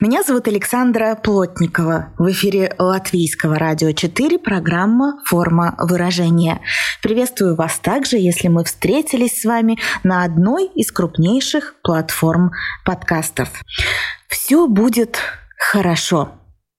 Меня зовут Александра Плотникова. В эфире Латвийского радио 4 программа «Форма выражения». Приветствую вас также, если мы встретились с вами на одной из крупнейших платформ подкастов. Все будет хорошо.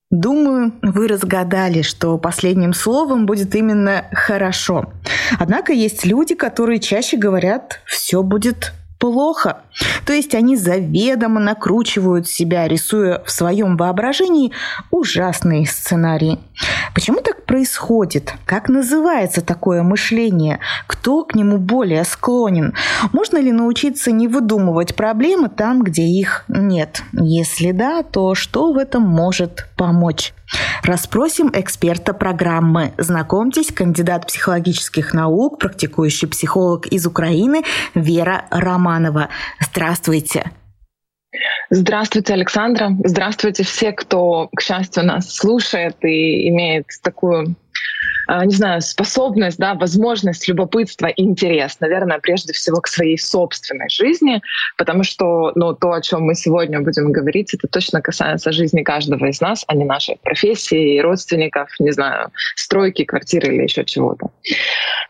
Думаю, вы разгадали, что последним словом будет именно «хорошо». Однако есть люди, которые чаще говорят «все будет плохо. То есть они заведомо накручивают себя, рисуя в своем воображении ужасные сценарии. Почему так происходит? Как называется такое мышление? Кто к нему более склонен? Можно ли научиться не выдумывать проблемы там, где их нет? Если да, то что в этом может помочь? Расспросим эксперта программы. Знакомьтесь, кандидат психологических наук, практикующий психолог из Украины Вера Романова. Здравствуйте. Здравствуйте, Александра. Здравствуйте все, кто, к счастью, нас слушает и имеет такую не знаю, способность, да, возможность, любопытство, интерес, наверное, прежде всего к своей собственной жизни, потому что ну, то, о чем мы сегодня будем говорить, это точно касается жизни каждого из нас, а не нашей профессии, родственников, не знаю, стройки, квартиры или еще чего-то.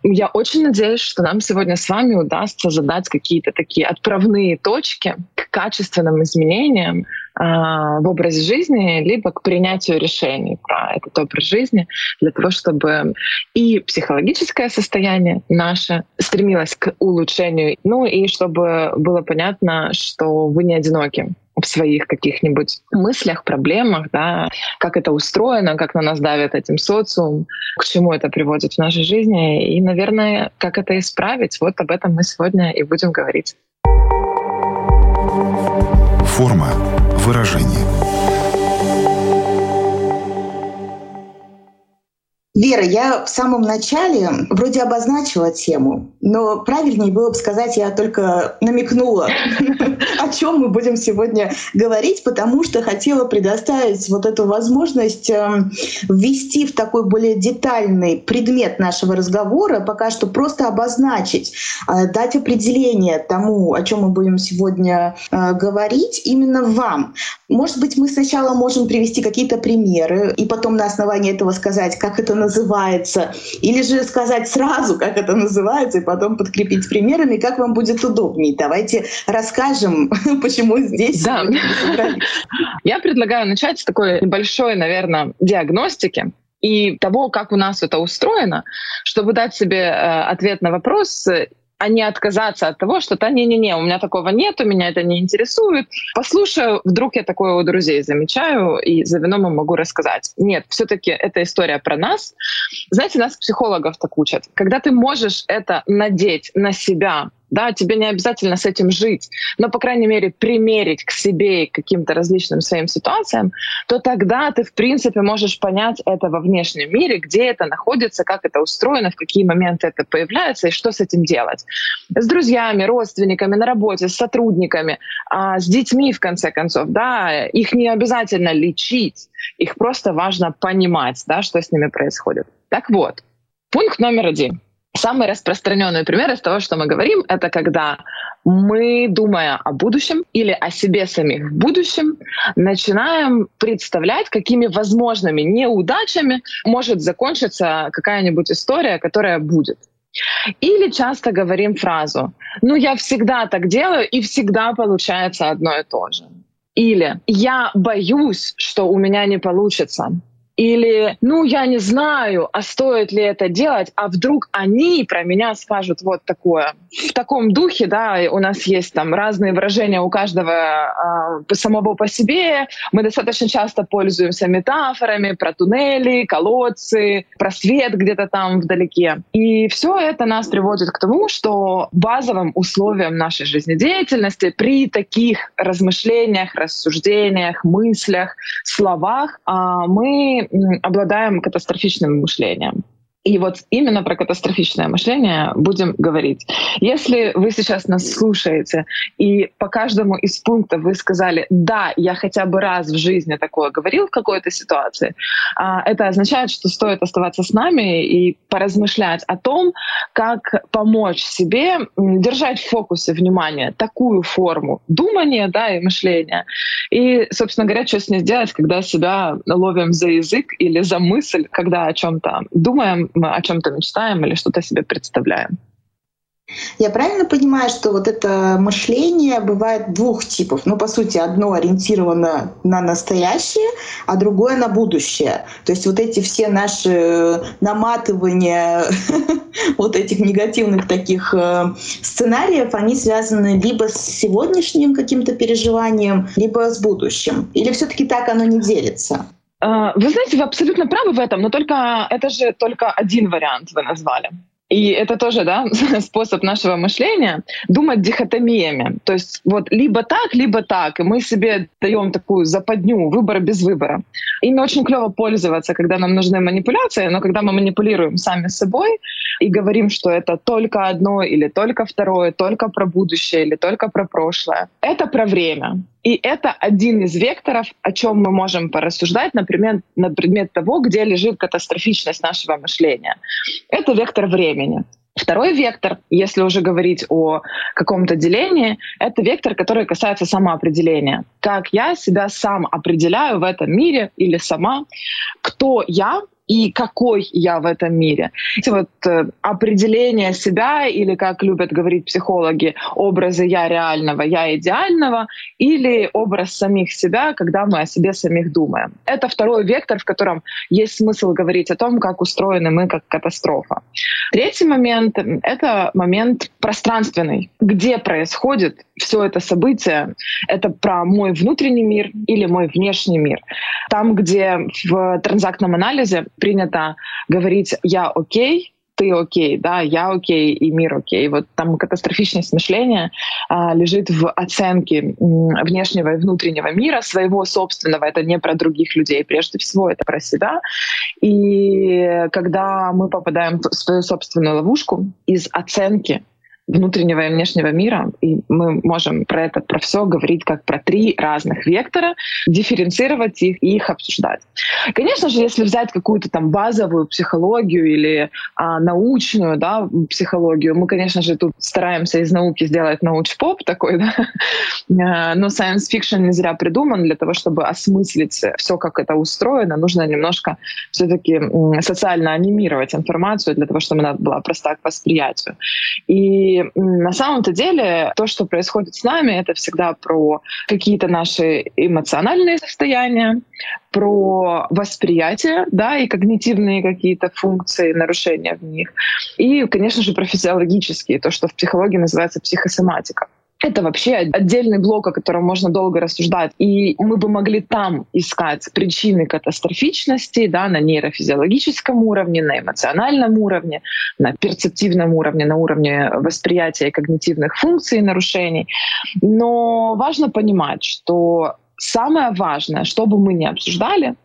Я очень надеюсь, что нам сегодня с вами удастся задать какие-то такие отправные точки к качественным изменениям, а, в образе жизни, либо к принятию решений про этот образ жизни, для того, чтобы и психологическое состояние наше стремилось к улучшению, ну и чтобы было понятно, что вы не одиноки в своих каких-нибудь мыслях, проблемах, да, как это устроено, как на нас давит этим социум, к чему это приводит в нашей жизни, и, наверное, как это исправить. Вот об этом мы сегодня и будем говорить. Форма выражения. Вера, я в самом начале вроде обозначила тему, но правильнее было бы сказать, я только намекнула, о чем мы будем сегодня говорить, потому что хотела предоставить вот эту возможность эм, ввести в такой более детальный предмет нашего разговора, пока что просто обозначить, э, дать определение тому, о чем мы будем сегодня э, говорить, именно вам. Может быть, мы сначала можем привести какие-то примеры и потом на основании этого сказать, как это называется называется, или же сказать сразу, как это называется, и потом подкрепить примерами, как вам будет удобнее. Давайте расскажем, почему здесь. Да. Я предлагаю начать с такой небольшой, наверное, диагностики и того, как у нас это устроено, чтобы дать себе э, ответ на вопрос, а не отказаться от того, что да не-не-не, у меня такого нет, у меня это не интересует. Послушаю, вдруг я такое у друзей замечаю, и за вином могу рассказать. Нет, все таки это история про нас. Знаете, нас психологов так учат. Когда ты можешь это надеть на себя, да, тебе не обязательно с этим жить, но, по крайней мере, примерить к себе и к каким-то различным своим ситуациям, то тогда ты, в принципе, можешь понять это во внешнем мире, где это находится, как это устроено, в какие моменты это появляется и что с этим делать. С друзьями, родственниками, на работе, с сотрудниками, а с детьми, в конце концов, да, их не обязательно лечить, их просто важно понимать, да, что с ними происходит. Так вот, пункт номер один — Самый распространенный пример из того, что мы говорим, это когда мы, думая о будущем или о себе самих в будущем, начинаем представлять, какими возможными неудачами может закончиться какая-нибудь история, которая будет. Или часто говорим фразу «ну я всегда так делаю и всегда получается одно и то же». Или «я боюсь, что у меня не получится». Или, ну, я не знаю, а стоит ли это делать, а вдруг они про меня скажут вот такое. В таком духе, да, у нас есть там разные выражения у каждого э, самого по себе. Мы достаточно часто пользуемся метафорами про туннели, колодцы, про свет где-то там вдалеке. И все это нас приводит к тому, что базовым условием нашей жизнедеятельности при таких размышлениях, рассуждениях, мыслях, словах э, мы обладаем катастрофичным мышлением. И вот именно про катастрофичное мышление будем говорить. Если вы сейчас нас слушаете, и по каждому из пунктов вы сказали, да, я хотя бы раз в жизни такое говорил в какой-то ситуации, а, это означает, что стоит оставаться с нами и поразмышлять о том, как помочь себе держать в фокусе внимания такую форму думания да, и мышления. И, собственно говоря, что с ней сделать, когда себя ловим за язык или за мысль, когда о чем-то думаем, мы о чем-то мечтаем или что-то себе представляем. Я правильно понимаю, что вот это мышление бывает двух типов? Ну, по сути, одно ориентировано на настоящее, а другое на будущее. То есть вот эти все наши наматывания вот этих негативных таких э, сценариев, они связаны либо с сегодняшним каким-то переживанием, либо с будущим. Или все таки так оно не делится? А, вы знаете, вы абсолютно правы в этом, но только это же только один вариант вы назвали. И это тоже да, способ нашего мышления думать дихотомиями. То есть вот либо так, либо так. И мы себе даем такую западню, выбор без выбора. Ими очень клево пользоваться, когда нам нужны манипуляции, но когда мы манипулируем сами собой и говорим, что это только одно или только второе, только про будущее или только про прошлое, это про время. И это один из векторов, о чем мы можем порассуждать, например, на предмет того, где лежит катастрофичность нашего мышления. Это вектор времени. Второй вектор, если уже говорить о каком-то делении, это вектор, который касается самоопределения. Как я себя сам определяю в этом мире или сама, кто я и какой я в этом мире. Эти вот э, определение себя или, как любят говорить психологи, образы я реального, я идеального, или образ самих себя, когда мы о себе самих думаем. Это второй вектор, в котором есть смысл говорить о том, как устроены мы как катастрофа. Третий момент — это момент пространственный. Где происходит все это событие? Это про мой внутренний мир или мой внешний мир. Там, где в транзактном анализе принято говорить «я окей», ты окей, да, я окей и мир окей. Вот там катастрофичность мышления а, лежит в оценке внешнего и внутреннего мира, своего собственного. Это не про других людей, прежде всего это про себя. И когда мы попадаем в свою собственную ловушку из оценки внутреннего и внешнего мира, и мы можем про это, про все говорить как про три разных вектора, дифференцировать их и их обсуждать. Конечно же, если взять какую-то там базовую психологию или а, научную да, психологию, мы, конечно же, тут стараемся из науки сделать науч-поп такой, да? А, но science fiction не зря придуман для того, чтобы осмыслить все, как это устроено, нужно немножко все-таки социально анимировать информацию для того, чтобы она была проста к восприятию. И на самом-то деле то, что происходит с нами, это всегда про какие-то наши эмоциональные состояния, про восприятие, да, и когнитивные какие-то функции, нарушения в них. И, конечно же, про физиологические, то, что в психологии называется психосоматика. Это вообще отдельный блок, о котором можно долго рассуждать. И мы бы могли там искать причины катастрофичности да, на нейрофизиологическом уровне, на эмоциональном уровне, на перцептивном уровне, на уровне восприятия и когнитивных функций и нарушений. Но важно понимать, что самое важное, что бы мы ни обсуждали,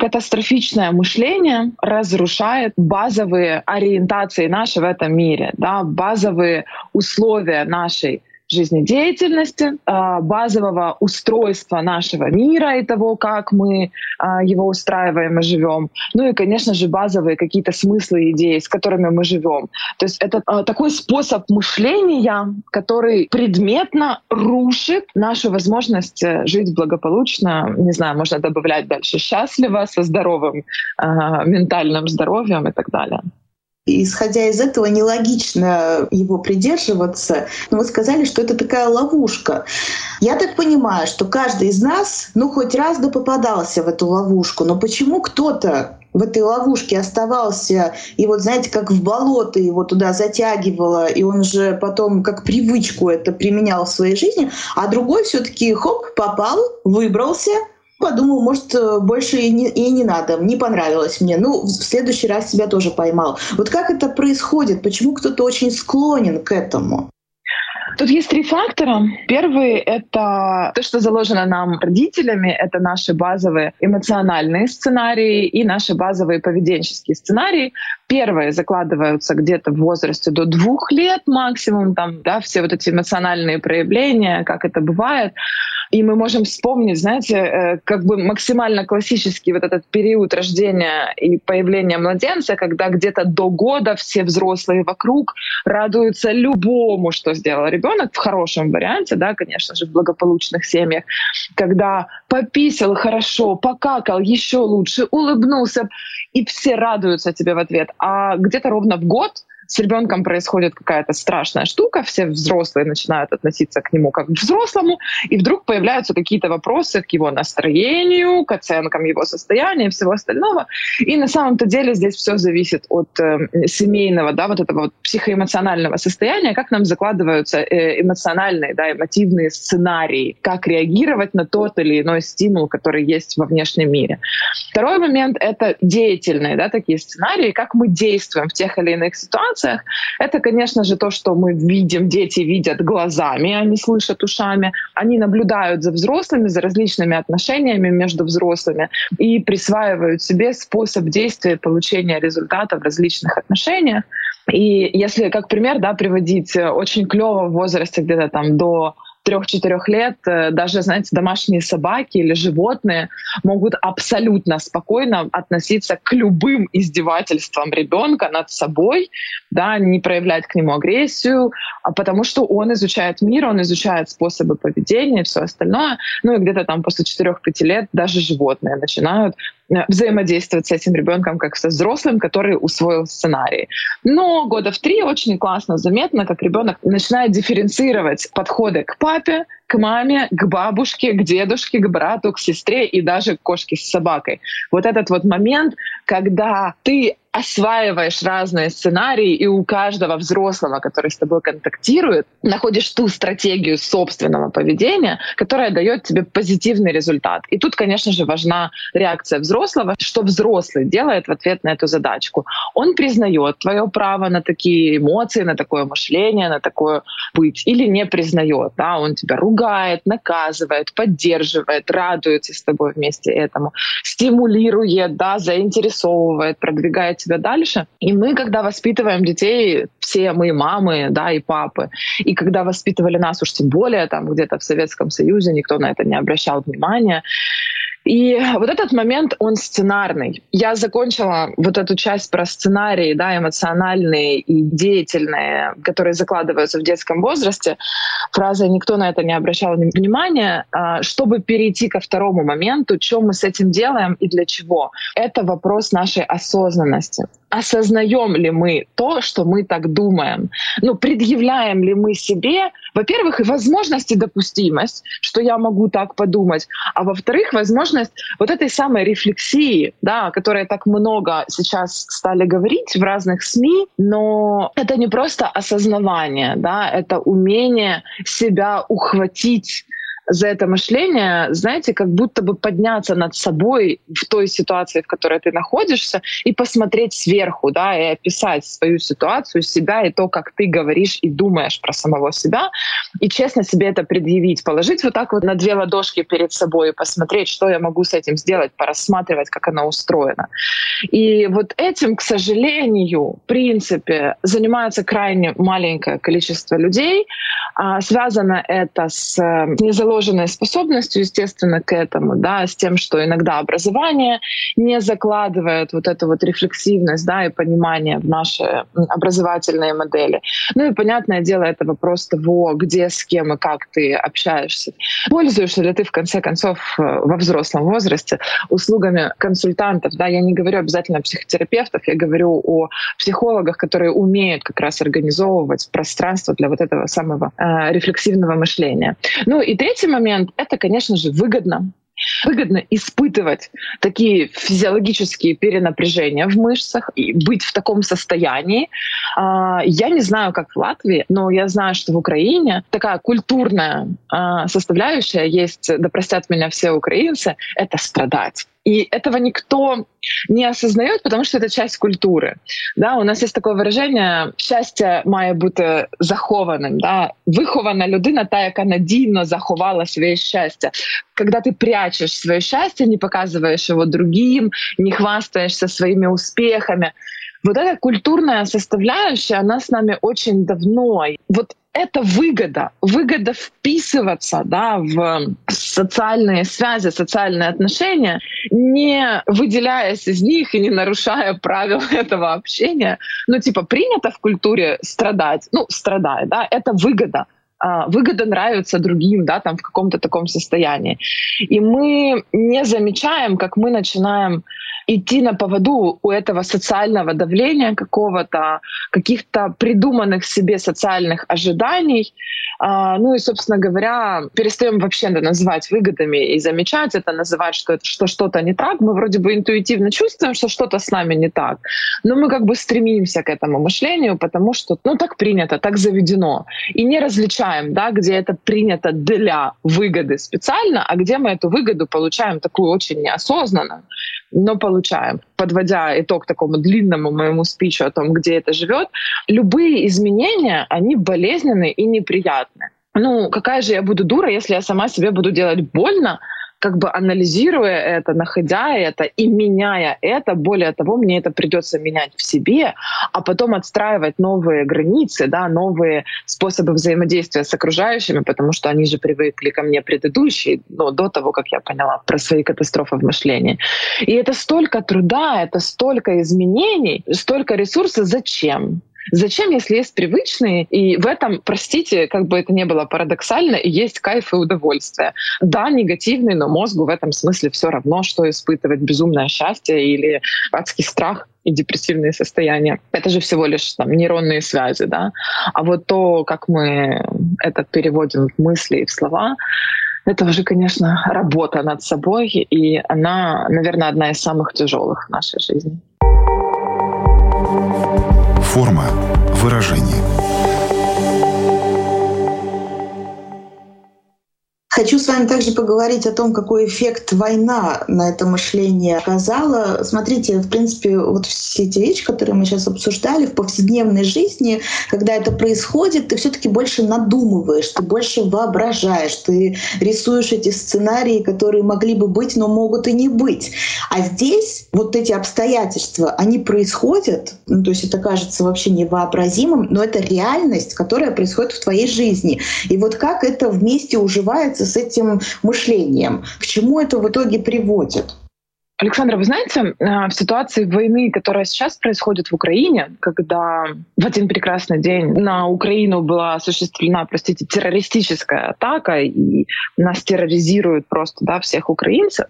катастрофичное мышление разрушает базовые ориентации наши в этом мире, да, базовые условия нашей жизнедеятельности, а, базового устройства нашего мира и того, как мы а, его устраиваем и живем. Ну и, конечно же, базовые какие-то смыслы и идеи, с которыми мы живем. То есть это а, такой способ мышления, который предметно рушит нашу возможность э, жить благополучно. Не знаю, можно добавлять дальше счастливо, со здоровым ментальным здоровьем и так далее исходя из этого, нелогично его придерживаться. Но вы сказали, что это такая ловушка. Я так понимаю, что каждый из нас, ну, хоть раз да попадался в эту ловушку. Но почему кто-то в этой ловушке оставался, и вот знаете, как в болото его туда затягивало, и он же потом как привычку это применял в своей жизни, а другой все таки хоп, попал, выбрался, подумал, может, э, больше и не, и не надо, не понравилось мне. Ну, в следующий раз себя тоже поймал. Вот как это происходит? Почему кто-то очень склонен к этому? Тут есть три фактора. Первый — это то, что заложено нам родителями, это наши базовые эмоциональные сценарии и наши базовые поведенческие сценарии. Первые закладываются где-то в возрасте до двух лет максимум, там, да, все вот эти эмоциональные проявления, как это бывает. И мы можем вспомнить, знаете, э, как бы максимально классический вот этот период рождения и появления младенца, когда где-то до года все взрослые вокруг радуются любому, что сделал ребенок в хорошем варианте, да, конечно же, в благополучных семьях, когда пописал хорошо, покакал еще лучше, улыбнулся, и все радуются тебе в ответ. А где-то ровно в год с ребенком происходит какая-то страшная штука, все взрослые начинают относиться к нему как к взрослому, и вдруг появляются какие-то вопросы к его настроению, к оценкам его состояния и всего остального. И на самом-то деле здесь все зависит от э, семейного, да, вот этого вот психоэмоционального состояния, как нам закладываются э, эмоциональные, да, эмотивные сценарии, как реагировать на тот или иной стимул, который есть во внешнем мире. Второй момент — это деятельные, да, такие сценарии, как мы действуем в тех или иных ситуациях, ситуациях. Это, конечно же, то, что мы видим, дети видят глазами, они слышат ушами, они наблюдают за взрослыми, за различными отношениями между взрослыми и присваивают себе способ действия получения результата в различных отношениях. И если как пример да, приводить, э, очень клево в возрасте где-то там до трех-четырех лет э, даже, знаете, домашние собаки или животные могут абсолютно спокойно относиться к любым издевательствам ребенка над собой, да, не проявлять к нему агрессию, а потому что он изучает мир, он изучает способы поведения и все остальное. Ну и где-то там после 4-5 лет даже животные начинают Э, взаимодействовать с этим ребенком как со взрослым, который усвоил сценарий. Но года в три очень классно заметно, как ребенок начинает дифференцировать подходы к mata к маме, к бабушке, к дедушке, к брату, к сестре и даже к кошке с собакой. Вот этот вот момент, когда ты осваиваешь разные сценарии, и у каждого взрослого, который с тобой контактирует, находишь ту стратегию собственного поведения, которая дает тебе позитивный результат. И тут, конечно же, важна реакция взрослого, что взрослый делает в ответ на эту задачку. Он признает твое право на такие эмоции, на такое мышление, на такое быть, или не признает. Да? Он тебя ругает, наказывает, поддерживает, радуется с тобой вместе этому, стимулирует, да, заинтересовывает, продвигает себя дальше. И мы, когда воспитываем детей, все мы мамы, да, и папы, и когда воспитывали нас уж тем более, там где-то в Советском Союзе никто на это не обращал внимания, и вот этот момент, он сценарный. Я закончила вот эту часть про сценарии, да, эмоциональные и деятельные, которые закладываются в детском возрасте, фразой «никто на это не обращал внимания», а, чтобы перейти ко второму моменту, что мы с этим делаем и для чего. Это вопрос нашей осознанности осознаем ли мы то, что мы так думаем? Ну, предъявляем ли мы себе, во-первых, возможность и допустимость, что я могу так подумать, а во-вторых, возможность вот этой самой рефлексии, да, о которой так много сейчас стали говорить в разных СМИ, но это не просто осознавание, да, это умение себя ухватить за это мышление, знаете, как будто бы подняться над собой в той ситуации, в которой ты находишься, и посмотреть сверху, да, и описать свою ситуацию, себя и то, как ты говоришь и думаешь про самого себя, и честно себе это предъявить, положить вот так вот на две ладошки перед собой и посмотреть, что я могу с этим сделать, порассматривать, как оно устроено. И вот этим, к сожалению, в принципе, занимается крайне маленькое количество людей. А, связано это с незаложенностью заложенной способностью, естественно, к этому, да, с тем, что иногда образование не закладывает вот эту вот рефлексивность, да, и понимание в наши образовательные модели. Ну и, понятное дело, это вопрос того, где, с кем и как ты общаешься. Пользуешься ли ты, в конце концов, э, во взрослом возрасте услугами консультантов, да, я не говорю обязательно психотерапевтов, я говорю о психологах, которые умеют как раз организовывать пространство для вот этого самого э, рефлексивного мышления. Ну и третий третий момент — это, конечно же, выгодно. Выгодно испытывать такие физиологические перенапряжения в мышцах и быть в таком состоянии. А, я не знаю, как в Латвии, но я знаю, что в Украине такая культурная а, составляющая есть, да простят меня все украинцы, это страдать. И этого никто не осознает, потому что это часть культуры. Да, у нас есть такое выражение «щастя має бути захованим». Да? Вихована людина та, яка надійно заховала своє щастя. Когда ты прячешь свое счастье, не показываешь его другим, не хвастаешься своими успехами, вот эта культурная составляющая, она с нами очень давно. Вот это выгода, выгода вписываться да, в социальные связи, социальные отношения, не выделяясь из них и не нарушая правил этого общения. Ну, типа, принято в культуре страдать, ну, страдай, да, это выгода а, выгода нравится другим, да, там в каком-то таком состоянии. И мы не замечаем, как мы начинаем идти на поводу у этого социального давления какого-то, каких-то придуманных себе социальных ожиданий. А, ну и, собственно говоря, перестаем вообще называть выгодами и замечать это, называть, что, это, что что-то не так. Мы вроде бы интуитивно чувствуем, что что-то с нами не так, но мы как бы стремимся к этому мышлению, потому что, ну, так принято, так заведено. И не различаем, да, где это принято для выгоды специально, а где мы эту выгоду получаем такую очень неосознанно, но получаем. Подводя итог такому длинному моему спичу о том, где это живет, любые изменения, они болезненные и неприятные. Ну, какая же я буду дура, если я сама себе буду делать больно, как бы анализируя это, находя это и меняя это, более того, мне это придется менять в себе, а потом отстраивать новые границы, да, новые способы взаимодействия с окружающими, потому что они же привыкли ко мне предыдущие, ну, до того, как я поняла про свои катастрофы в мышлении. И это столько труда, это столько изменений, столько ресурсов. Зачем? Зачем, если есть привычные, и в этом, простите, как бы это ни было парадоксально, есть кайф и удовольствие. Да, негативный, но мозгу в этом смысле все равно, что испытывать безумное счастье или адский страх и депрессивные состояния. Это же всего лишь там, нейронные связи, да. А вот то, как мы это переводим в мысли и в слова, это уже, конечно, работа над собой, и она, наверное, одна из самых тяжелых в нашей жизни. Форма выражения. Хочу с вами также поговорить о том, какой эффект война на это мышление оказала. Смотрите, в принципе, вот все эти вещи, которые мы сейчас обсуждали в повседневной жизни, когда это происходит, ты все-таки больше надумываешь, ты больше воображаешь, ты рисуешь эти сценарии, которые могли бы быть, но могут и не быть. А здесь вот эти обстоятельства, они происходят, ну, то есть это кажется вообще невообразимым, но это реальность, которая происходит в твоей жизни. И вот как это вместе уживается с этим мышлением. К чему это в итоге приводит? Александра, вы знаете, э, в ситуации войны, которая сейчас происходит в Украине, когда в один прекрасный день на Украину была осуществлена, простите, террористическая атака, и нас терроризируют просто да, всех украинцев,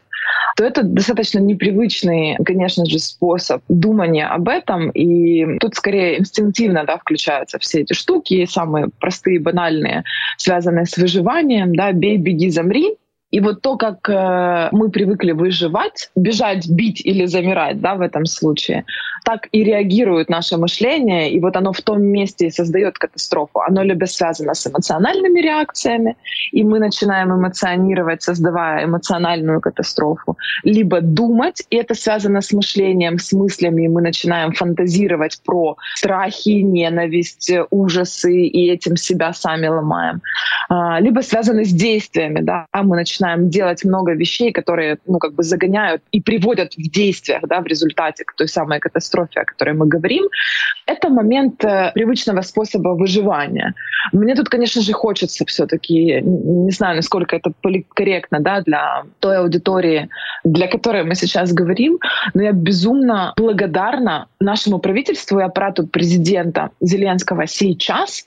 то это достаточно непривычный, конечно же, способ думания об этом. И тут скорее инстинктивно да, включаются все эти штуки, самые простые, банальные, связанные с выживанием. Да, «бей, беги, замри», и вот то, как э, мы привыкли выживать, бежать, бить или замирать, да, в этом случае, так и реагирует наше мышление, и вот оно в том месте и создает катастрофу. Оно либо связано с эмоциональными реакциями, и мы начинаем эмоционировать, создавая эмоциональную катастрофу, либо думать, и это связано с мышлением, с мыслями, и мы начинаем фантазировать про страхи, ненависть, ужасы, и этим себя сами ломаем. А, либо связано с действиями, да, мы начинаем делать много вещей, которые, ну, как бы загоняют и приводят в действиях, да, в результате к той самой катастрофе катастрофе, о которой мы говорим, это момент э, привычного способа выживания. Мне тут, конечно же, хочется все-таки, не знаю, насколько это политкорректно да, для той аудитории, для которой мы сейчас говорим, но я безумно благодарна нашему правительству и аппарату президента Зеленского сейчас,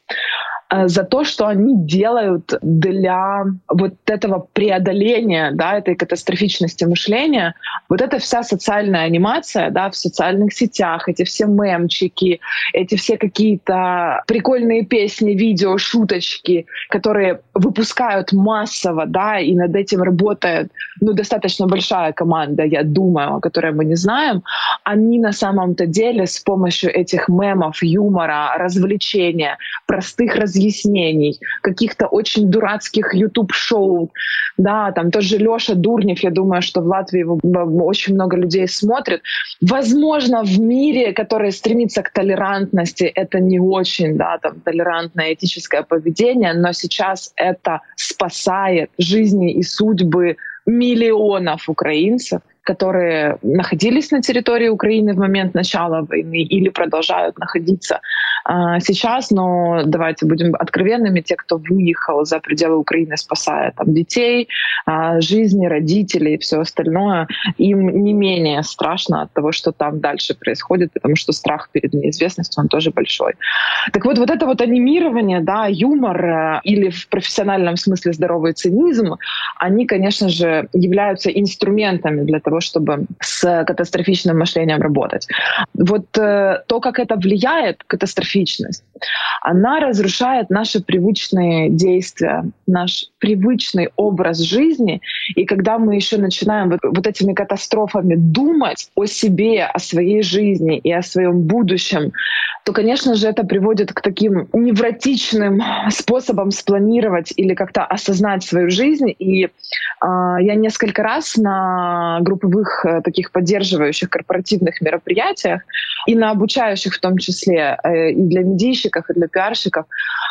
за то, что они делают для вот этого преодоления, да, этой катастрофичности мышления. Вот эта вся социальная анимация, да, в социальных сетях, эти все мемчики, эти все какие-то прикольные песни, видео, шуточки, которые выпускают массово, да, и над этим работает, ну, достаточно большая команда, я думаю, о которой мы не знаем, они на самом-то деле с помощью этих мемов, юмора, развлечения, простых развлечений, разъяснений, каких-то очень дурацких YouTube-шоу. Да, там тоже Леша Дурнев, я думаю, что в Латвии его очень много людей смотрит. Возможно, в мире, который стремится к толерантности, это не очень, да, там, толерантное этическое поведение, но сейчас это спасает жизни и судьбы миллионов украинцев, которые находились на территории Украины в момент начала войны или продолжают находиться а, сейчас, но давайте будем откровенными, те, кто выехал за пределы Украины, спасая там детей, а, жизни родителей и все остальное, им не менее страшно от того, что там дальше происходит, потому что страх перед неизвестностью, он тоже большой. Так вот, вот это вот анимирование, да, юмор э, или в профессиональном смысле здоровый цинизм, они, конечно же, являются инструментами для того, чтобы с катастрофичным мышлением работать. Вот э, то, как это влияет катастрофически специфичность. Она разрушает наши привычные действия, наш привычный образ жизни. И когда мы еще начинаем вот, вот этими катастрофами думать о себе, о своей жизни и о своем будущем, то, конечно же, это приводит к таким невротичным способам спланировать или как-то осознать свою жизнь. И э, я несколько раз на групповых э, таких поддерживающих корпоративных мероприятиях и на обучающих в том числе э, и для медийщиков, и для пиарщиков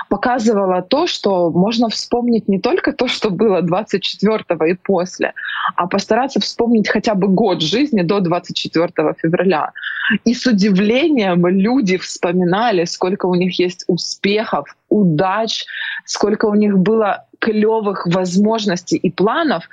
показывала то, что можно вспомнить не только то, что было 24 и после, а постараться вспомнить хотя бы год жизни до 24 февраля. И с удивлением люди вспоминали, сколько у них есть успехов, удач, сколько у них было клевых возможностей и планов,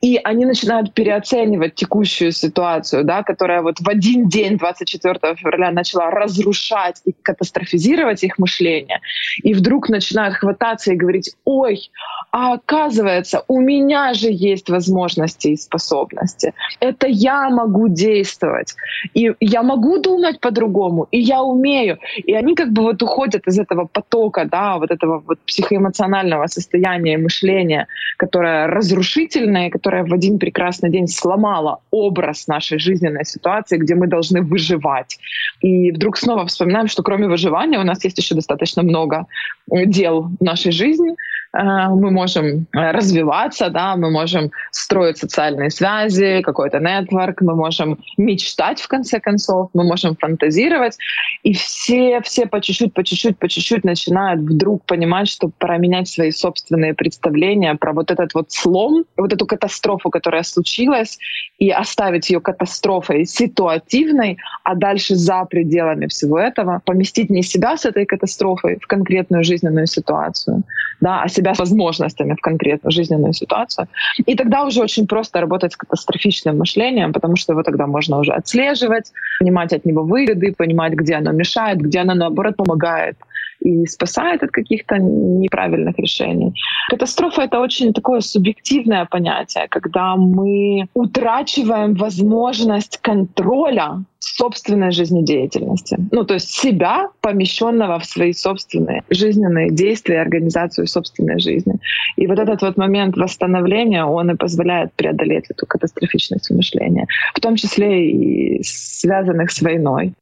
и они начинают переоценивать текущую ситуацию, да, которая вот в один день, 24 февраля, начала разрушать и катастрофизировать их мышление, и вдруг начинают хвататься и говорить, ой, а оказывается, у меня же есть возможности и способности. Это я могу действовать. И я могу думать по-другому, и я умею. И они как бы вот уходят из этого потока, да, вот этого вот психоэмоционального состояния мышления, которое разрушительное, которое в один прекрасный день сломало образ нашей жизненной ситуации, где мы должны выживать. И вдруг снова вспоминаем, что кроме выживания у нас есть еще достаточно много дел в нашей жизни, Э, мы можем э, развиваться, да, мы можем строить социальные связи, какой-то нетворк, мы можем мечтать в конце концов, мы можем фантазировать, и все, все по чуть-чуть, по чуть-чуть, по чуть-чуть начинают вдруг понимать, что пора менять свои собственные представления про вот этот вот слом, вот эту катастрофу, которая случилась, и оставить ее катастрофой ситуативной, а дальше за пределами всего этого поместить не себя с этой катастрофой в конкретную жизненную ситуацию, да, а себя с возможностями в конкретную жизненную ситуацию. И тогда уже очень просто работать с катастрофичным мышлением, потому что его тогда можно уже отслеживать, понимать от него выгоды, понимать, где оно мешает, где оно, наоборот, помогает и спасает от каких-то неправильных решений. Катастрофа — это очень такое субъективное понятие, когда мы утрачиваем возможность контроля собственной жизнедеятельности. Ну, то есть себя, помещенного в свои собственные жизненные действия, организацию собственной жизни. И вот этот вот момент восстановления, он и позволяет преодолеть эту катастрофичность мышления, в том числе и связанных с войной.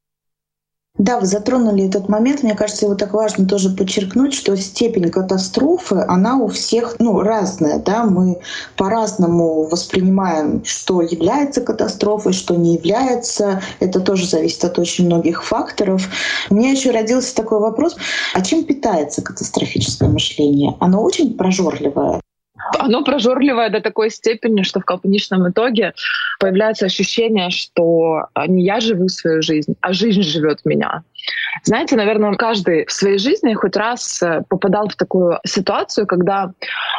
Да, вы затронули этот момент. Мне кажется, его так важно тоже подчеркнуть, что степень катастрофы, она у всех ну, разная. Да? Мы по-разному воспринимаем, что является катастрофой, что не является. Это тоже зависит от очень многих факторов. У меня еще родился такой вопрос. А чем питается катастрофическое мышление? Оно очень прожорливое. Оно прожорливое до такой степени, что в конечном итоге появляется ощущение, что не я живу свою жизнь, а жизнь живет меня. Знаете, наверное, каждый в своей жизни хоть раз э, попадал в такую ситуацию, когда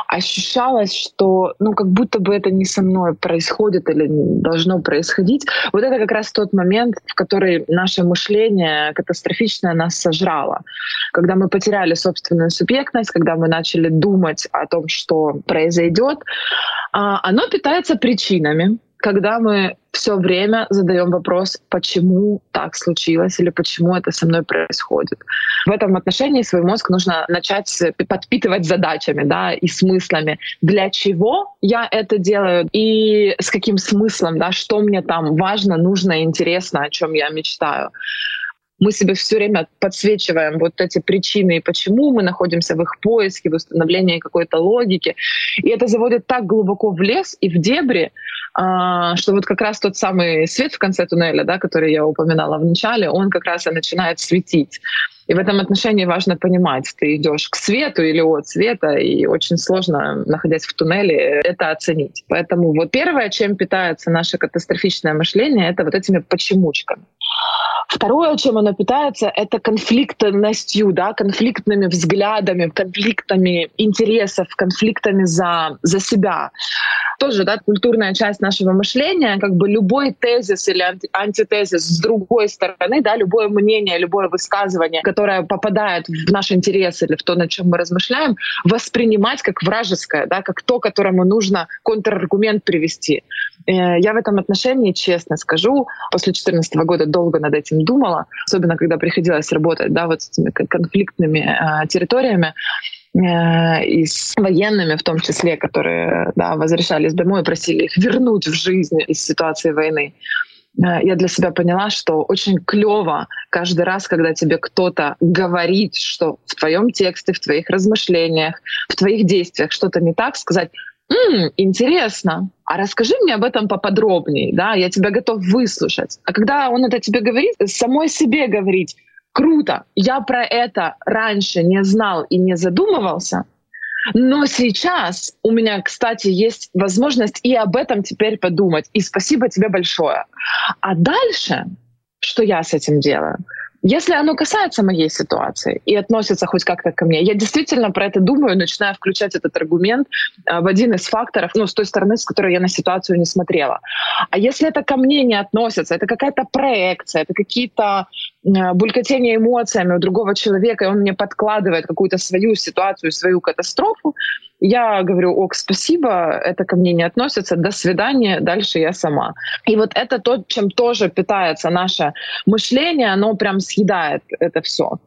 ощущалось, что ну как будто бы это не со мной происходит или должно происходить. Вот это как раз тот момент, в который наше мышление катастрофичное нас сожрало. Когда мы потеряли собственную субъектность, когда мы начали думать о том, что произойдет, а, оно питается причинами, когда мы все время задаем вопрос, почему так случилось или почему это со мной происходит. В этом отношении свой мозг нужно начать подпитывать задачами да, и смыслами. Для чего я это делаю и с каким смыслом, да, что мне там важно, нужно, интересно, о чем я мечтаю. Мы себе все время подсвечиваем вот эти причины и почему мы находимся в их поиске, в установлении какой-то логики. И это заводит так глубоко в лес и в дебри, что вот как раз тот самый свет в конце туннеля, да, который я упоминала в начале, он как раз и начинает светить. И в этом отношении важно понимать, ты идешь к свету или от света, и очень сложно, находясь в туннеле, это оценить. Поэтому вот первое, чем питается наше катастрофичное мышление, это вот этими почемучками. Второе, чем оно питается, это конфликтностью, да, конфликтными взглядами, конфликтами интересов, конфликтами за, за себя. Тоже да, культурная часть нашего мышления, как бы любой тезис или анти антитезис с другой стороны, да, любое мнение, любое высказывание, которое попадает в наш интерес или в то, над чем мы размышляем, воспринимать как вражеское, да, как то, которому нужно контраргумент привести. Э, я в этом отношении, честно скажу, после 2014 года долго над этим думала, особенно когда приходилось работать да, вот с этими конфликтными э, территориями э, и с военными в том числе, которые да, возвращались домой и просили их вернуть в жизнь из ситуации войны. Э, я для себя поняла, что очень клево каждый раз, когда тебе кто-то говорит, что в твоем тексте, в твоих размышлениях, в твоих действиях что-то не так, сказать М, интересно, а расскажи мне об этом поподробнее, да, я тебя готов выслушать. А когда он это тебе говорит, самой себе говорить, круто, я про это раньше не знал и не задумывался, но сейчас у меня, кстати, есть возможность и об этом теперь подумать. И спасибо тебе большое. А дальше, что я с этим делаю? Если оно касается моей ситуации и относится хоть как-то ко мне, я действительно про это думаю, начинаю включать этот аргумент э, в один из факторов, ну, с той стороны, с которой я на ситуацию не смотрела. А если это ко мне не относится, это какая-то проекция, это какие-то э, булькотения эмоциями у другого человека, и он мне подкладывает какую-то свою ситуацию, свою катастрофу, я говорю, ок, спасибо, это ко мне не относится, до свидания, дальше я сама. И вот это то, чем тоже питается наше мышление, оно прям съедает это все.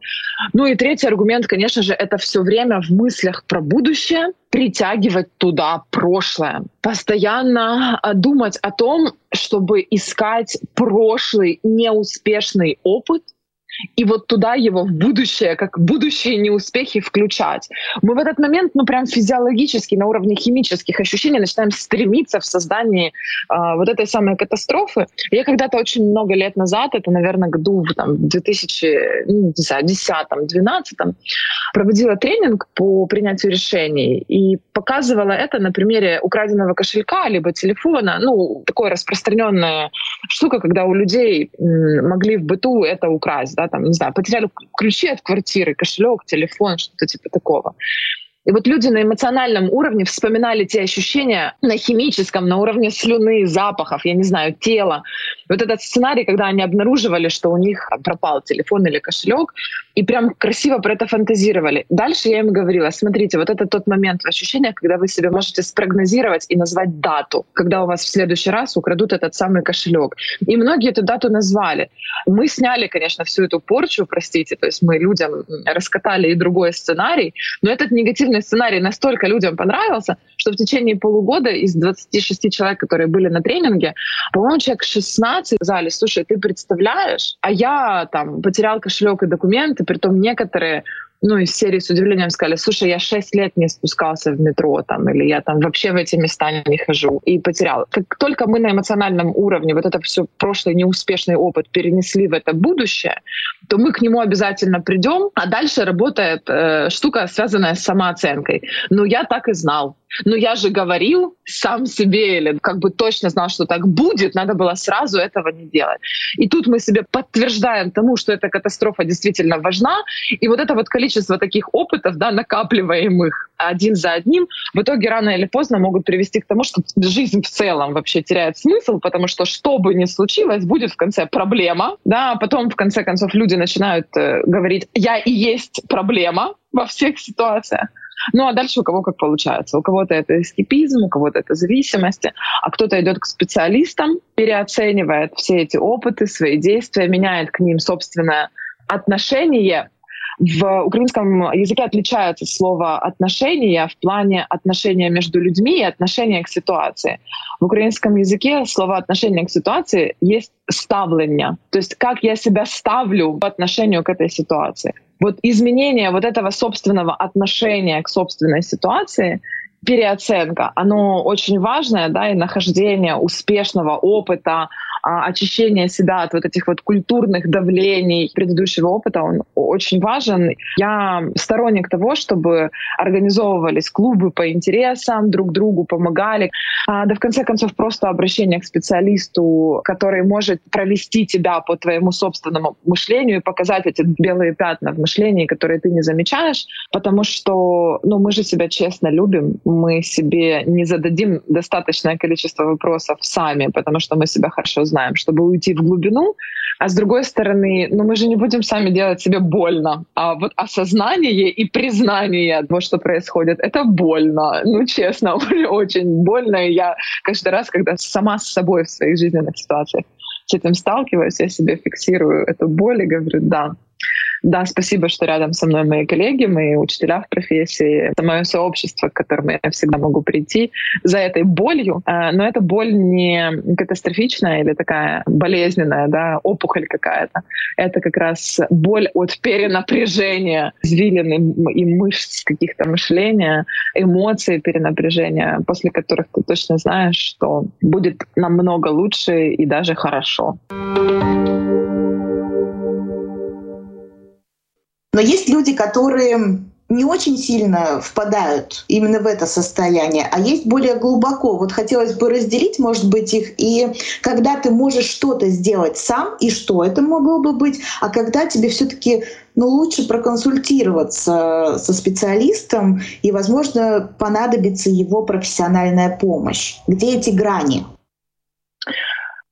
Ну и третий аргумент, конечно же, это все время в мыслях про будущее, притягивать туда прошлое, постоянно а, думать о том, чтобы искать прошлый неуспешный опыт, и вот туда его в будущее, как будущие неуспехи включать. Мы в этот момент, ну прям физиологически, на уровне химических ощущений начинаем стремиться в создании э, вот этой самой катастрофы. Я когда-то очень много лет назад, это, наверное, году в там, 2010-2012, проводила тренинг по принятию решений и показывала это на примере украденного кошелька либо телефона. Ну, такое распространенная штука, когда у людей могли в быту это украсть да, там, не знаю, потеряли ключи от квартиры, кошелек, телефон, что-то типа такого. И вот люди на эмоциональном уровне вспоминали те ощущения на химическом, на уровне слюны, запахов, я не знаю, тела. Вот этот сценарий, когда они обнаруживали, что у них пропал телефон или кошелек, и прям красиво про это фантазировали. Дальше я им говорила, смотрите, вот это тот момент в ощущениях, когда вы себе можете спрогнозировать и назвать дату, когда у вас в следующий раз украдут этот самый кошелек. И многие эту дату назвали. Мы сняли, конечно, всю эту порчу, простите, то есть мы людям раскатали и другой сценарий, но этот негативный сценарий настолько людям понравился, что в течение полугода из 26 человек, которые были на тренинге, по-моему, человек 16 сказали, слушай, ты представляешь, а я там потерял кошелек и документы, притом некоторые ну, из серии с удивлением сказали, слушай, я шесть лет не спускался в метро, там, или я там вообще в эти места не хожу, и потерял. Как только мы на эмоциональном уровне вот это все прошлый неуспешный опыт перенесли в это будущее, то мы к нему обязательно придем, а дальше работает э, штука, связанная с самооценкой. Ну, я так и знал. Ну, я же говорил сам себе, или как бы точно знал, что так будет, надо было сразу этого не делать. И тут мы себе подтверждаем тому, что эта катастрофа действительно важна, и вот это вот количество таких опытов, да, накапливаемых один за одним, в итоге рано или поздно могут привести к тому, что жизнь в целом вообще теряет смысл, потому что что бы ни случилось, будет в конце проблема, да, а потом в конце концов люди начинают э, говорить, я и есть проблема во всех ситуациях. Ну а дальше у кого как получается. У кого-то это эскипизм, у кого-то это зависимости, а кто-то идет к специалистам, переоценивает все эти опыты, свои действия, меняет к ним собственное отношение В украинском языке отличается слово «отношения» в плане отношения между людьми и отношения к ситуации. В украинском языке слово «отношение к ситуации» есть «ставление», то есть как я себя ставлю по отношению к этой ситуации. Вот изменение вот этого собственного отношения к собственной ситуации — переоценка, оно очень важное, да, и нахождение успешного опыта, очищение себя от вот этих вот культурных давлений предыдущего опыта, он очень важен. Я сторонник того, чтобы организовывались клубы по интересам, друг другу помогали. А, да в конце концов просто обращение к специалисту, который может провести тебя по твоему собственному мышлению и показать эти белые пятна в мышлении, которые ты не замечаешь, потому что ну, мы же себя честно любим, мы себе не зададим достаточное количество вопросов сами, потому что мы себя хорошо знаем, чтобы уйти в глубину. А с другой стороны, ну мы же не будем сами делать себе больно. А вот осознание и признание того, что происходит, это больно. Ну, честно, очень больно. И я каждый раз, когда сама с собой в своих жизненных ситуациях с этим сталкиваюсь, я себе фиксирую эту боль и говорю, да, да, спасибо, что рядом со мной мои коллеги, мои учителя в профессии, это мое сообщество, к которому я всегда могу прийти за этой болью. А, но эта боль не катастрофичная или такая болезненная, да, опухоль какая-то. Это как раз боль от перенапряжения извилин и мышц каких-то мышления, эмоций перенапряжения, после которых ты точно знаешь, что будет намного лучше и даже хорошо. Но есть люди, которые не очень сильно впадают именно в это состояние, а есть более глубоко. Вот хотелось бы разделить, может быть, их, и когда ты можешь что-то сделать сам, и что это могло бы быть, а когда тебе все таки ну, лучше проконсультироваться со специалистом, и, возможно, понадобится его профессиональная помощь. Где эти грани?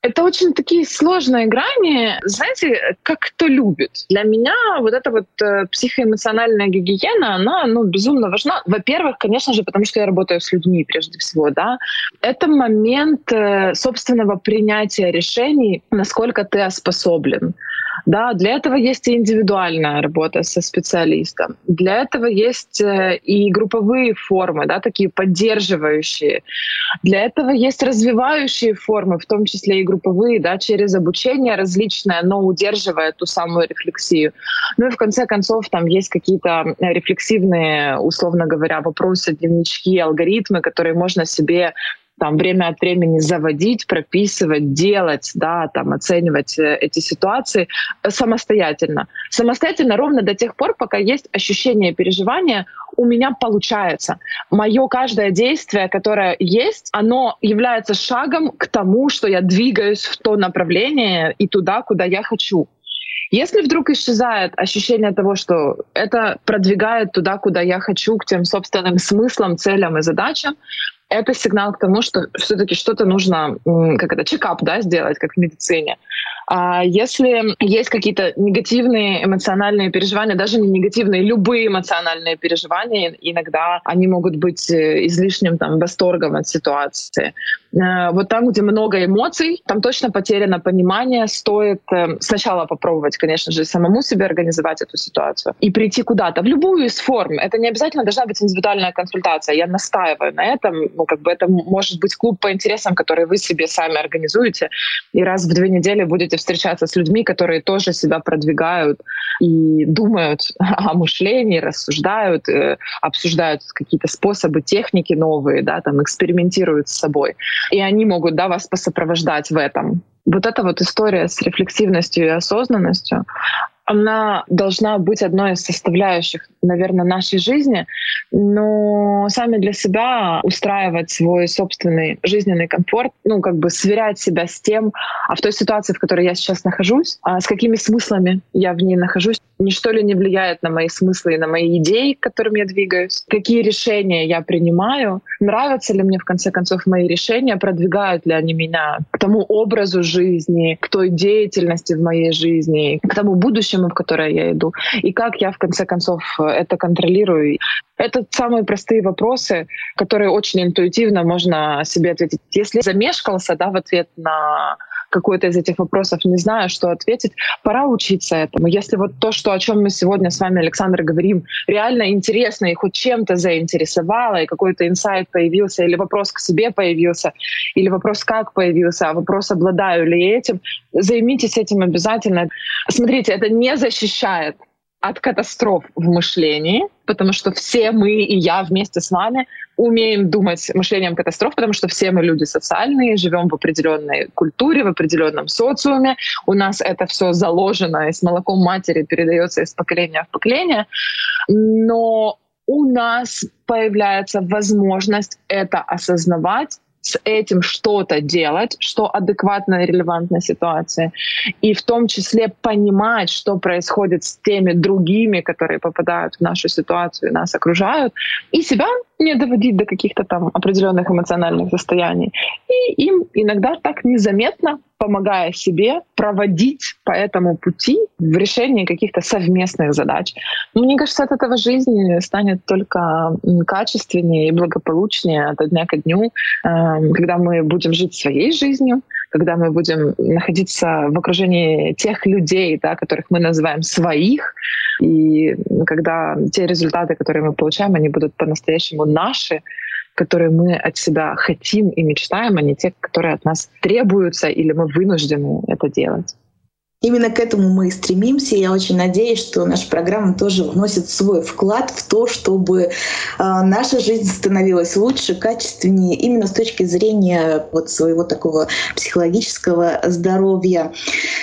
Это очень такие сложные грани, знаете, как кто любит. Для меня вот эта вот э, психоэмоциональная гигиена, она ну, безумно важна. Во-первых, конечно же, потому что я работаю с людьми прежде всего. Да? Это момент э, собственного принятия решений, насколько ты способен. Да, для этого есть и индивидуальная работа со специалистом. Для этого есть э, и групповые формы, да, такие поддерживающие. Для этого есть развивающие формы, в том числе и групповые, да, через обучение различное, но удерживая ту самую рефлексию. Ну и в конце концов там есть какие-то рефлексивные, условно говоря, вопросы, дневнички, алгоритмы, которые можно себе там время от времени заводить, прописывать, делать, да, там оценивать э, эти ситуации самостоятельно. Самостоятельно ровно до тех пор, пока есть ощущение переживания, у меня получается. Мое каждое действие, которое есть, оно является шагом к тому, что я двигаюсь в то направление и туда, куда я хочу. Если вдруг исчезает ощущение того, что это продвигает туда, куда я хочу, к тем собственным смыслам, целям и задачам, это сигнал к тому, что все-таки что-то нужно, как это, чекап, да, сделать, как в медицине. А если есть какие-то негативные эмоциональные переживания, даже не негативные, любые эмоциональные переживания, иногда они могут быть э, излишним там, восторгом от ситуации. Э, вот там, где много эмоций, там точно потеряно понимание. Стоит э, сначала попробовать, конечно же, самому себе организовать эту ситуацию и прийти куда-то, в любую из форм. Это не обязательно должна быть индивидуальная консультация. Я настаиваю на этом. Ну, как бы это может быть клуб по интересам, который вы себе сами организуете, и раз в две недели будете встречаться с людьми, которые тоже себя продвигают и думают о мышлении, рассуждают, э, обсуждают какие-то способы, техники новые, да, там экспериментируют с собой. И они могут да, вас посопровождать в этом. Вот эта вот история с рефлексивностью и осознанностью, она должна быть одной из составляющих, наверное, нашей жизни, но сами для себя устраивать свой собственный жизненный комфорт, ну, как бы сверять себя с тем, а в той ситуации, в которой я сейчас нахожусь, а с какими смыслами я в ней нахожусь, ничто ли не влияет на мои смыслы и на мои идеи, к которым я двигаюсь, какие решения я принимаю, нравятся ли мне, в конце концов, мои решения, продвигают ли они меня к тому образу жизни, к той деятельности в моей жизни, к тому будущему, в которой я иду, и как я в конце концов это контролирую. Это самые простые вопросы, которые очень интуитивно можно себе ответить. Если замешкался да, в ответ на какой-то из этих вопросов не знаю, что ответить, пора учиться этому. Если вот то, что, о чем мы сегодня с вами, Александр, говорим, реально интересно и хоть чем-то заинтересовало, и какой-то инсайт появился, или вопрос к себе появился, или вопрос как появился, а вопрос обладаю ли этим, займитесь этим обязательно. Смотрите, это не защищает от катастроф в мышлении, потому что все мы и я вместе с вами умеем думать мышлением катастроф, потому что все мы люди социальные, живем в определенной культуре, в определенном социуме. У нас это все заложено и с молоком матери передается из поколения в поколение. Но у нас появляется возможность это осознавать с этим что-то делать, что адекватно и релевантно ситуации. И в том числе понимать, что происходит с теми другими, которые попадают в нашу ситуацию и нас окружают, и себя не доводить до каких-то там определенных эмоциональных состояний. И им иногда так незаметно помогая себе проводить по этому пути в решении каких-то совместных задач. Мне кажется, от этого жизнь станет только качественнее и благополучнее от дня ко дню, эм, когда мы будем жить своей жизнью, когда мы будем находиться в окружении тех людей, да, которых мы называем своих, и когда те результаты, которые мы получаем, они будут по-настоящему наши, которые мы от себя хотим и мечтаем, а не те, которые от нас требуются или мы вынуждены это делать. Именно к этому мы и стремимся. Я очень надеюсь, что наша программа тоже вносит свой вклад в то, чтобы э, наша жизнь становилась лучше, качественнее, именно с точки зрения вот своего такого психологического здоровья.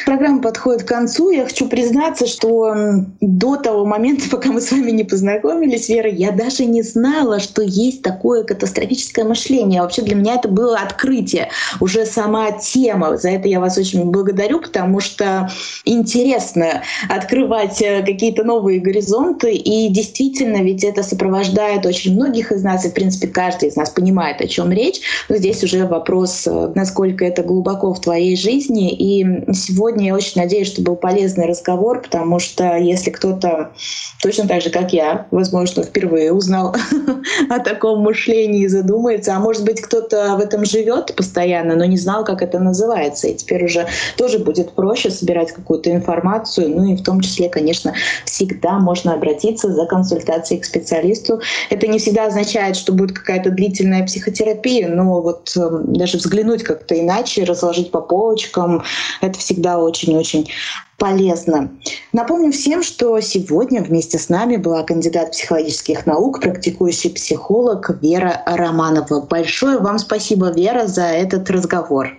Программа подходит к концу. Я хочу признаться, что до того момента, пока мы с вами не познакомились, Вера, я даже не знала, что есть такое катастрофическое мышление. Вообще для меня это было открытие. Уже сама тема. За это я вас очень благодарю, потому что интересно открывать э, какие-то новые горизонты. И действительно, ведь это сопровождает очень многих из нас, и, в принципе, каждый из нас понимает, о чем речь. Но здесь уже вопрос, э, насколько это глубоко в твоей жизни. И сегодня я очень надеюсь, что был полезный разговор, потому что если кто-то точно так же, как я, возможно, впервые узнал о таком мышлении и задумается, а может быть, кто-то в этом живет постоянно, но не знал, как это называется. И теперь уже тоже будет проще собирать собирать какую-то информацию, ну и в том числе, конечно, всегда можно обратиться за консультацией к специалисту. Это не всегда означает, что будет какая-то длительная психотерапия, но вот э, даже взглянуть как-то иначе, разложить по полочкам, это всегда очень-очень полезно. Напомню всем, что сегодня вместе с нами была кандидат психологических наук, практикующий психолог Вера Романова. Большое вам спасибо, Вера, за этот разговор.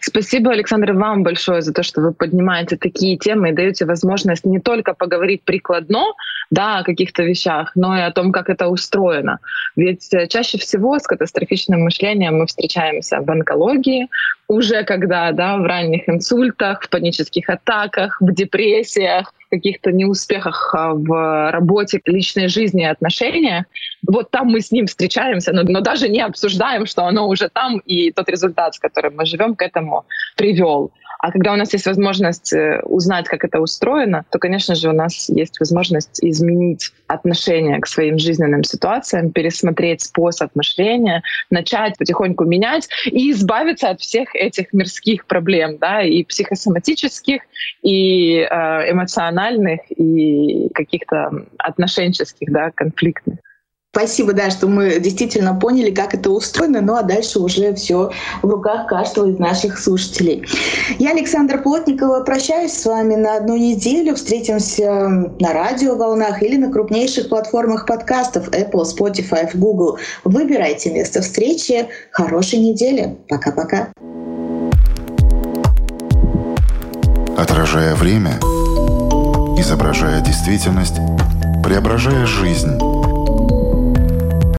Спасибо, Александр, вам большое за то, что вы поднимаете такие темы и даете возможность не только поговорить прикладно да, о каких-то вещах, но и о том, как это устроено. Ведь э, чаще всего с катастрофичным мышлением мы встречаемся в онкологии, уже когда да, в ранних инсультах, в панических атаках, в депрессиях, каких-то неуспехах а, в работе, личной жизни и отношениях, вот там мы с ним встречаемся, но, но даже не обсуждаем, что оно уже там, и тот результат, с которым мы живем, к этому привел. А когда у нас есть возможность э, узнать, как это устроено, то, конечно же, у нас есть возможность изменить отношение к своим жизненным ситуациям, пересмотреть способ мышления, начать потихоньку менять и избавиться от всех этих мирских проблем, да, и психосоматических, и э, эмоциональных, и каких-то отношенческих, да, конфликтных. Спасибо, да, что мы действительно поняли, как это устроено, ну а дальше уже все в руках каждого из наших слушателей. Я, Александра Плотникова, прощаюсь с вами на одну неделю. Встретимся на радиоволнах или на крупнейших платформах подкастов Apple, Spotify, Google. Выбирайте место встречи. Хорошей недели. Пока-пока. Отражая время, изображая действительность, преображая жизнь